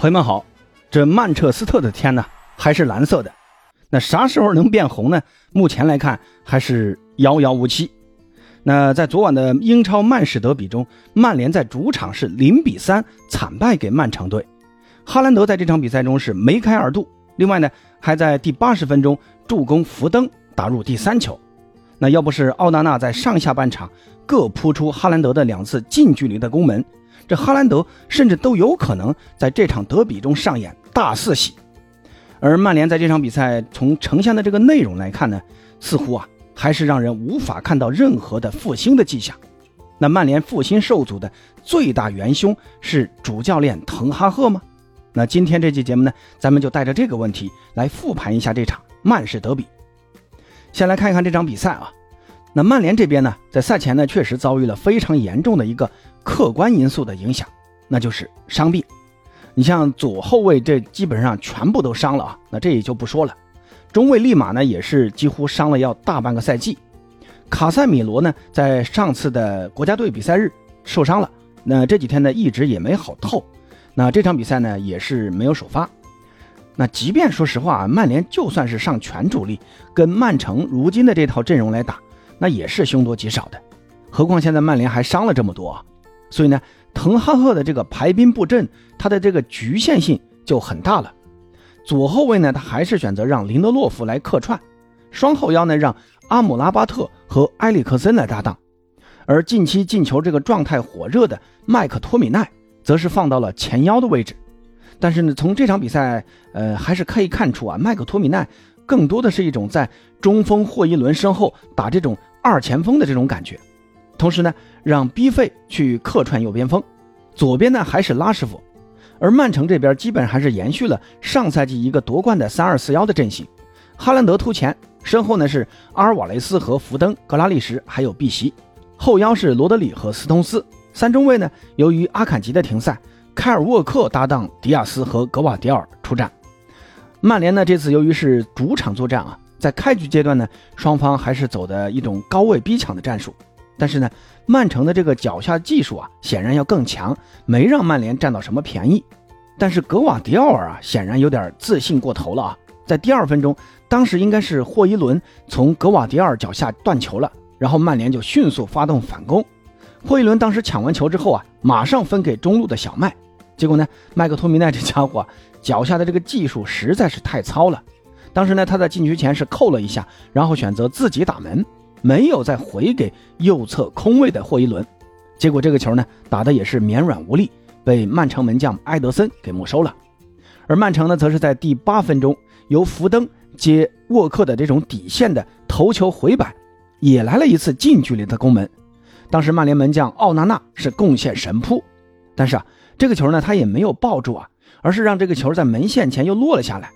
朋友们好，这曼彻斯特的天呢还是蓝色的，那啥时候能变红呢？目前来看还是遥遥无期。那在昨晚的英超曼市德比中，曼联在主场是零比三惨败给曼城队。哈兰德在这场比赛中是梅开二度，另外呢还在第八十分钟助攻福登打入第三球。那要不是奥纳纳在上下半场各扑出哈兰德的两次近距离的攻门。这哈兰德甚至都有可能在这场德比中上演大四喜，而曼联在这场比赛从呈现的这个内容来看呢，似乎啊还是让人无法看到任何的复兴的迹象。那曼联复兴受阻的最大元凶是主教练滕哈赫吗？那今天这期节目呢，咱们就带着这个问题来复盘一下这场曼市德比。先来看一看这场比赛啊，那曼联这边呢，在赛前呢确实遭遇了非常严重的一个。客观因素的影响，那就是伤病。你像左后卫，这基本上全部都伤了啊，那这也就不说了。中卫利马呢，也是几乎伤了要大半个赛季。卡塞米罗呢，在上次的国家队比赛日受伤了，那这几天呢一直也没好透。那这场比赛呢也是没有首发。那即便说实话啊，曼联就算是上全主力，跟曼城如今的这套阵容来打，那也是凶多吉少的。何况现在曼联还伤了这么多。所以呢，滕哈赫的这个排兵布阵，他的这个局限性就很大了。左后卫呢，他还是选择让林德洛夫来客串；双后腰呢，让阿姆拉巴特和埃里克森来搭档。而近期进球这个状态火热的麦克托米奈，则是放到了前腰的位置。但是呢，从这场比赛，呃，还是可以看出啊，麦克托米奈更多的是一种在中锋霍伊伦身后打这种二前锋的这种感觉。同时呢，让 B 费去客串右边锋，左边呢还是拉什福，而曼城这边基本还是延续了上赛季一个夺冠的三二四幺的阵型，哈兰德突前，身后呢是阿尔瓦雷斯和福登、格拉利什还有碧席，后腰是罗德里和斯通斯，三中卫呢由于阿坎吉的停赛，凯尔沃克搭档迪亚斯和格瓦迪尔出战。曼联呢这次由于是主场作战啊，在开局阶段呢双方还是走的一种高位逼抢的战术。但是呢，曼城的这个脚下技术啊，显然要更强，没让曼联占到什么便宜。但是格瓦迪奥尔啊，显然有点自信过头了啊！在第二分钟，当时应该是霍伊伦从格瓦迪奥尔脚下断球了，然后曼联就迅速发动反攻。霍伊伦当时抢完球之后啊，马上分给中路的小麦。结果呢，麦克托米奈这家伙脚下的这个技术实在是太糙了。当时呢，他在禁区前是扣了一下，然后选择自己打门。没有再回给右侧空位的霍伊伦，结果这个球呢打的也是绵软无力，被曼城门将埃德森给没收了。而曼城呢，则是在第八分钟由福登接沃克的这种底线的头球回摆，也来了一次近距离的攻门。当时曼联门将奥纳纳是贡献神扑，但是啊，这个球呢他也没有抱住啊，而是让这个球在门线前又落了下来。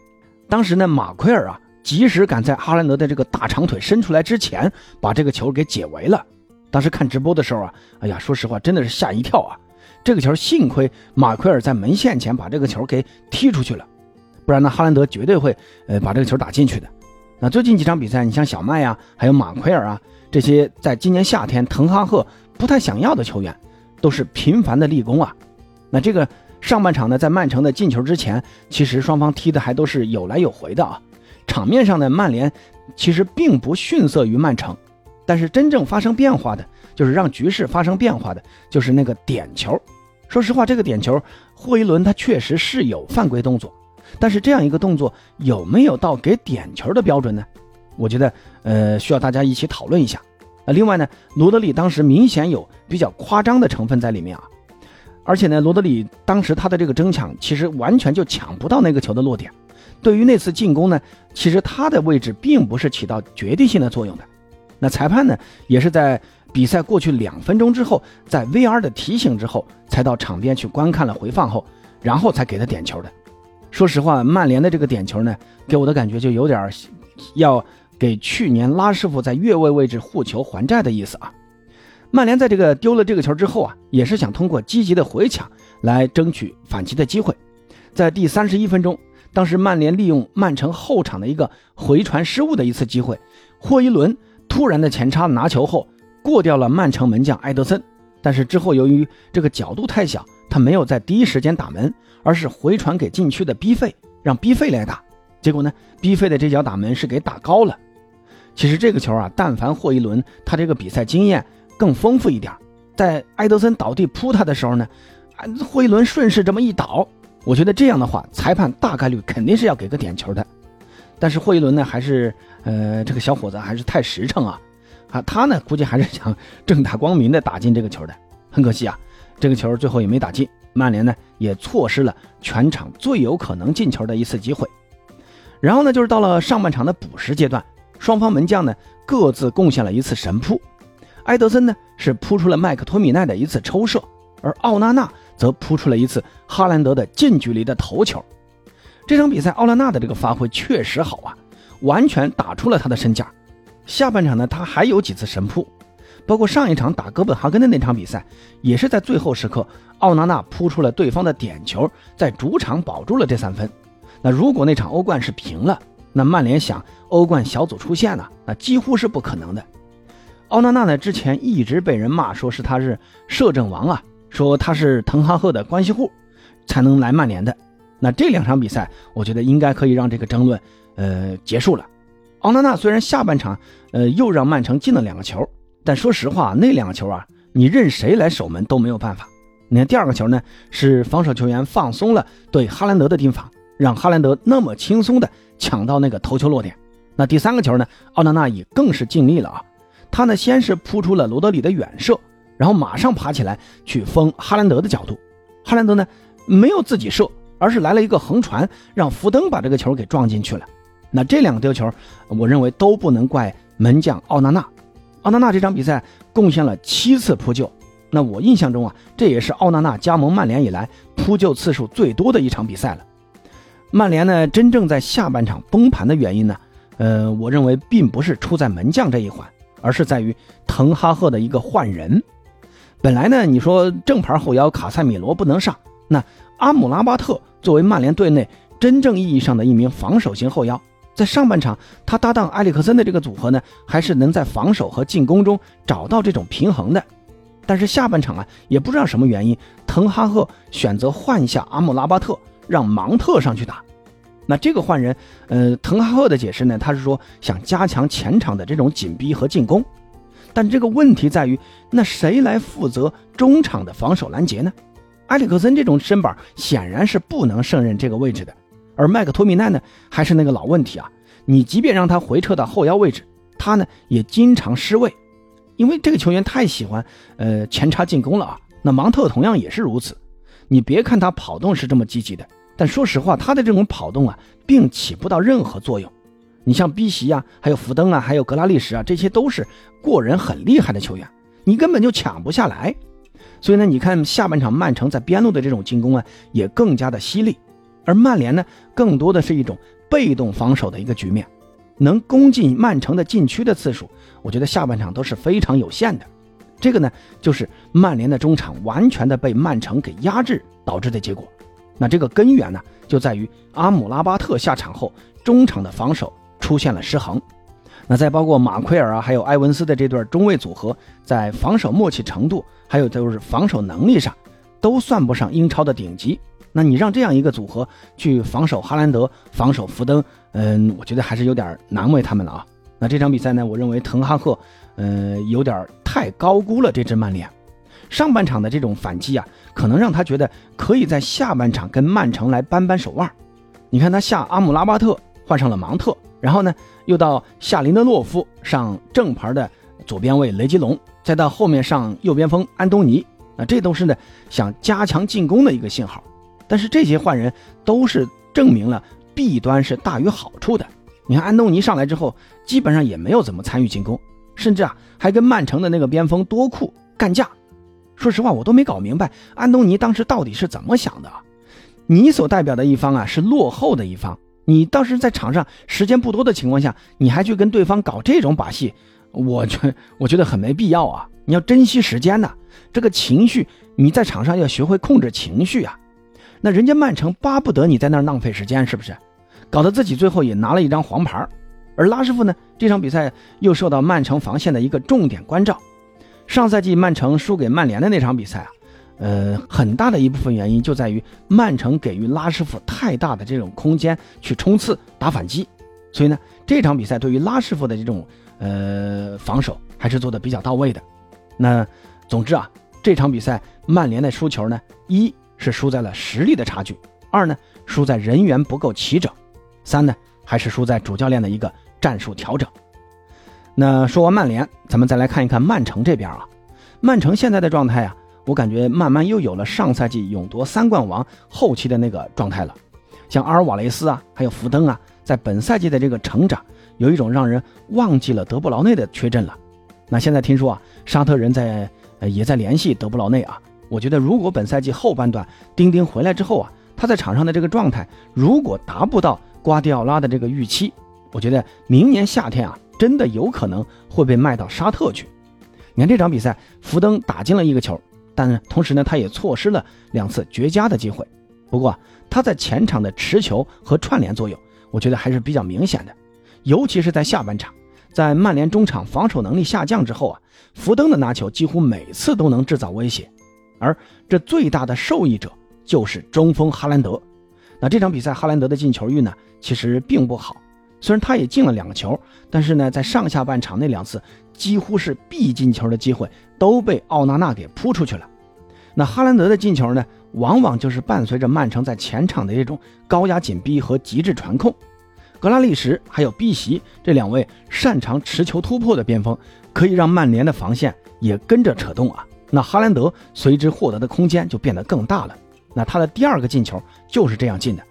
当时呢马奎尔啊。及时赶在哈兰德的这个大长腿伸出来之前，把这个球给解围了。当时看直播的时候啊，哎呀，说实话真的是吓一跳啊！这个球幸亏马奎尔在门线前把这个球给踢出去了，不然呢，哈兰德绝对会呃把这个球打进去的。那最近几场比赛，你像小麦呀，还有马奎尔啊，这些在今年夏天滕哈赫不太想要的球员，都是频繁的立功啊。那这个上半场呢，在曼城的进球之前，其实双方踢的还都是有来有回的啊。场面上的曼联其实并不逊色于曼城，但是真正发生变化的，就是让局势发生变化的，就是那个点球。说实话，这个点球，霍伊伦他确实是有犯规动作，但是这样一个动作有没有到给点球的标准呢？我觉得，呃，需要大家一起讨论一下。啊，另外呢，罗德里当时明显有比较夸张的成分在里面啊，而且呢，罗德里当时他的这个争抢，其实完全就抢不到那个球的落点。对于那次进攻呢，其实他的位置并不是起到决定性的作用的。那裁判呢，也是在比赛过去两分钟之后，在 VR 的提醒之后，才到场边去观看了回放后，然后才给他点球的。说实话，曼联的这个点球呢，给我的感觉就有点要给去年拉师傅在越位位置护球还债的意思啊。曼联在这个丢了这个球之后啊，也是想通过积极的回抢来争取反击的机会，在第三十一分钟。当时曼联利用曼城后场的一个回传失误的一次机会，霍伊伦突然的前插拿球后过掉了曼城门将埃德森，但是之后由于这个角度太小，他没有在第一时间打门，而是回传给禁区的 B 费，让 B 费来打。结果呢，B 费的这脚打门是给打高了。其实这个球啊，但凡霍伊伦他这个比赛经验更丰富一点，在埃德森倒地扑他的时候呢，霍伊伦顺势这么一倒，我觉得这样的话，裁判大概率肯定是要给个点球的。但是霍伊伦呢，还是呃这个小伙子还是太实诚啊。啊，他呢估计还是想正大光明的打进这个球的，很可惜啊，这个球最后也没打进，曼联呢也错失了全场最有可能进球的一次机会。然后呢，就是到了上半场的补时阶段，双方门将呢各自贡献了一次神扑，埃德森呢是扑出了麦克托米奈的一次抽射，而奥纳纳则扑出了一次哈兰德的近距离的头球。这场比赛奥纳纳的这个发挥确实好啊，完全打出了他的身价。下半场呢，他还有几次神扑，包括上一场打哥本哈根的那场比赛，也是在最后时刻，奥纳纳扑出了对方的点球，在主场保住了这三分。那如果那场欧冠是平了，那曼联想欧冠小组出线呢，那几乎是不可能的。奥纳纳呢，之前一直被人骂说是他是摄政王啊，说他是滕哈赫的关系户，才能来曼联的。那这两场比赛，我觉得应该可以让这个争论，呃，结束了。奥纳纳虽然下半场，呃，又让曼城进了两个球，但说实话，那两个球啊，你任谁来守门都没有办法。你看第二个球呢，是防守球员放松了对哈兰德的盯防，让哈兰德那么轻松的抢到那个头球落点。那第三个球呢，奥纳纳也更是尽力了啊，他呢先是扑出了罗德里的远射，然后马上爬起来去封哈兰德的角度。哈兰德呢没有自己射，而是来了一个横传，让福登把这个球给撞进去了。那这两个丢球，我认为都不能怪门将奥纳纳。奥纳纳这场比赛贡献了七次扑救，那我印象中啊，这也是奥纳纳加盟曼联以来扑救次数最多的一场比赛了。曼联呢，真正在下半场崩盘的原因呢，呃，我认为并不是出在门将这一环，而是在于滕哈赫的一个换人。本来呢，你说正牌后腰卡塞米罗不能上，那阿姆拉巴特作为曼联队内真正意义上的一名防守型后腰。在上半场，他搭档埃里克森的这个组合呢，还是能在防守和进攻中找到这种平衡的。但是下半场啊，也不知道什么原因，滕哈赫选择换下阿姆拉巴特，让芒特上去打。那这个换人，呃，滕哈赫的解释呢，他是说想加强前场的这种紧逼和进攻。但这个问题在于，那谁来负责中场的防守拦截呢？埃里克森这种身板显然是不能胜任这个位置的。而麦克托米奈呢，还是那个老问题啊！你即便让他回撤到后腰位置，他呢也经常失位，因为这个球员太喜欢呃前插进攻了啊。那芒特同样也是如此。你别看他跑动是这么积极的，但说实话，他的这种跑动啊，并起不到任何作用。你像逼席啊，还有福登啊，还有格拉利什啊，这些都是过人很厉害的球员，你根本就抢不下来。所以呢，你看下半场曼城在边路的这种进攻啊，也更加的犀利。而曼联呢，更多的是一种被动防守的一个局面，能攻进曼城的禁区的次数，我觉得下半场都是非常有限的。这个呢，就是曼联的中场完全的被曼城给压制导致的结果。那这个根源呢，就在于阿姆拉巴特下场后，中场的防守出现了失衡。那再包括马奎尔啊，还有埃文斯的这对中卫组合，在防守默契程度，还有就是防守能力上，都算不上英超的顶级。那你让这样一个组合去防守哈兰德、防守福登，嗯，我觉得还是有点难为他们了啊。那这场比赛呢，我认为滕哈赫，嗯，有点太高估了这支曼联。上半场的这种反击啊，可能让他觉得可以在下半场跟曼城来扳扳手腕。你看他下阿姆拉巴特换上了芒特，然后呢又到下林德洛夫上正牌的左边卫雷吉隆，再到后面上右边锋安东尼，那这都是呢想加强进攻的一个信号。但是这些换人都是证明了弊端是大于好处的。你看安东尼上来之后，基本上也没有怎么参与进攻，甚至啊还跟曼城的那个边锋多库干架。说实话，我都没搞明白安东尼当时到底是怎么想的。你所代表的一方啊是落后的一方，你当时在场上时间不多的情况下，你还去跟对方搞这种把戏，我觉 我觉得很没必要啊！你要珍惜时间呐，这个情绪你在场上要学会控制情绪啊。那人家曼城巴不得你在那儿浪费时间，是不是？搞得自己最后也拿了一张黄牌。而拉师傅呢，这场比赛又受到曼城防线的一个重点关照。上赛季曼城输给曼联的那场比赛啊，呃，很大的一部分原因就在于曼城给予拉师傅太大的这种空间去冲刺打反击，所以呢，这场比赛对于拉师傅的这种呃防守还是做的比较到位的。那总之啊，这场比赛曼联的输球呢，一是输在了实力的差距，二呢输在人员不够齐整，三呢还是输在主教练的一个战术调整。那说完曼联，咱们再来看一看曼城这边啊。曼城现在的状态啊，我感觉慢慢又有了上赛季勇夺三冠王后期的那个状态了。像阿尔瓦雷斯啊，还有福登啊，在本赛季的这个成长，有一种让人忘记了德布劳内的缺阵了。那现在听说啊，沙特人在呃也在联系德布劳内啊。我觉得如果本赛季后半段丁丁回来之后啊，他在场上的这个状态如果达不到瓜迪奥拉的这个预期，我觉得明年夏天啊。真的有可能会被卖到沙特去。你看这场比赛，福登打进了一个球，但同时呢，他也错失了两次绝佳的机会。不过他在前场的持球和串联作用，我觉得还是比较明显的。尤其是在下半场，在曼联中场防守能力下降之后啊，福登的拿球几乎每次都能制造威胁，而这最大的受益者就是中锋哈兰德。那这场比赛哈兰德的进球运呢，其实并不好。虽然他也进了两个球，但是呢，在上下半场那两次几乎是必进球的机会都被奥纳纳给扑出去了。那哈兰德的进球呢，往往就是伴随着曼城在前场的这种高压紧逼和极致传控。格拉利什还有碧玺这两位擅长持球突破的边锋，可以让曼联的防线也跟着扯动啊。那哈兰德随之获得的空间就变得更大了。那他的第二个进球就是这样进的。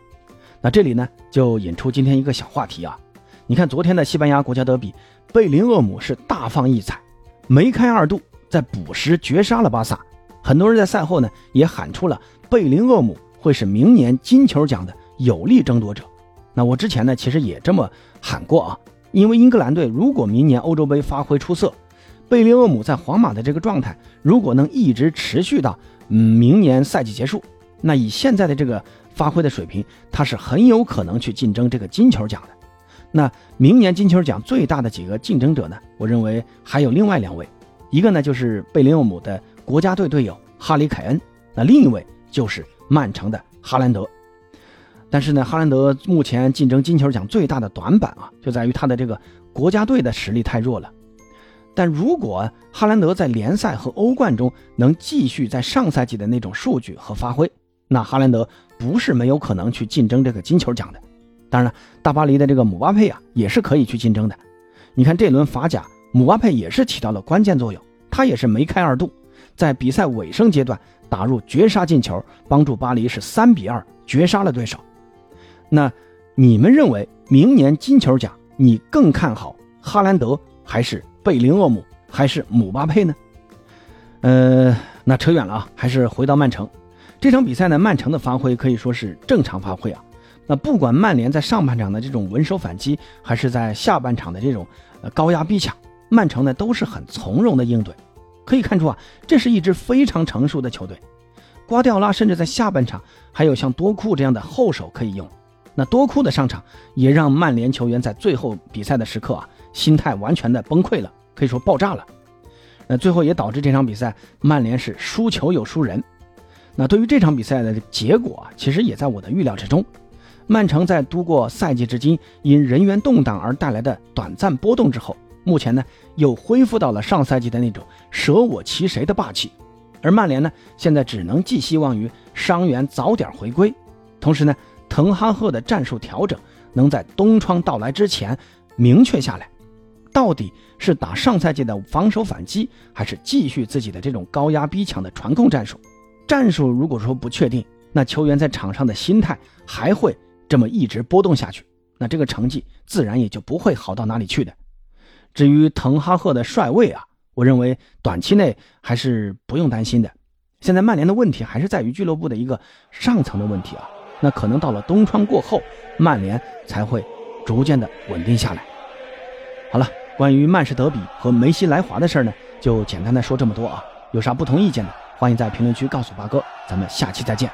那这里呢，就引出今天一个小话题啊。你看昨天的西班牙国家德比，贝林厄姆是大放异彩，梅开二度，在补时绝杀了巴萨。很多人在赛后呢也喊出了贝林厄姆会是明年金球奖的有力争夺者。那我之前呢其实也这么喊过啊，因为英格兰队如果明年欧洲杯发挥出色，贝林厄姆在皇马的这个状态如果能一直持续到嗯明年赛季结束，那以现在的这个发挥的水平，他是很有可能去竞争这个金球奖的。那明年金球奖最大的几个竞争者呢？我认为还有另外两位，一个呢就是贝林厄姆的国家队队友哈里凯恩，那另一位就是曼城的哈兰德。但是呢，哈兰德目前竞争金球奖最大的短板啊，就在于他的这个国家队的实力太弱了。但如果哈兰德在联赛和欧冠中能继续在上赛季的那种数据和发挥，那哈兰德不是没有可能去竞争这个金球奖的。当然了，大巴黎的这个姆巴佩啊，也是可以去竞争的。你看这轮法甲，姆巴佩也是起到了关键作用，他也是梅开二度，在比赛尾声阶段打入绝杀进球，帮助巴黎是三比二绝杀了对手。那你们认为明年金球奖，你更看好哈兰德还是贝林厄姆还是姆巴佩呢？呃，那扯远了啊，还是回到曼城这场比赛呢？曼城的发挥可以说是正常发挥啊。那不管曼联在上半场的这种稳守反击，还是在下半场的这种呃高压逼抢，曼城呢都是很从容的应对。可以看出啊，这是一支非常成熟的球队。瓜迪奥拉甚至在下半场还有像多库这样的后手可以用。那多库的上场也让曼联球员在最后比赛的时刻啊，心态完全的崩溃了，可以说爆炸了。那最后也导致这场比赛曼联是输球又输人。那对于这场比赛的结果啊，其实也在我的预料之中。曼城在度过赛季至今因人员动荡而带来的短暂波动之后，目前呢又恢复到了上赛季的那种舍我其谁的霸气，而曼联呢现在只能寄希望于伤员早点回归，同时呢滕哈赫的战术调整能在冬窗到来之前明确下来，到底是打上赛季的防守反击，还是继续自己的这种高压逼抢的传控战术？战术如果说不确定，那球员在场上的心态还会。这么一直波动下去，那这个成绩自然也就不会好到哪里去的。至于滕哈赫的帅位啊，我认为短期内还是不用担心的。现在曼联的问题还是在于俱乐部的一个上层的问题啊，那可能到了冬窗过后，曼联才会逐渐的稳定下来。好了，关于曼市德比和梅西来华的事儿呢，就简单的说这么多啊。有啥不同意见的，欢迎在评论区告诉八哥，咱们下期再见。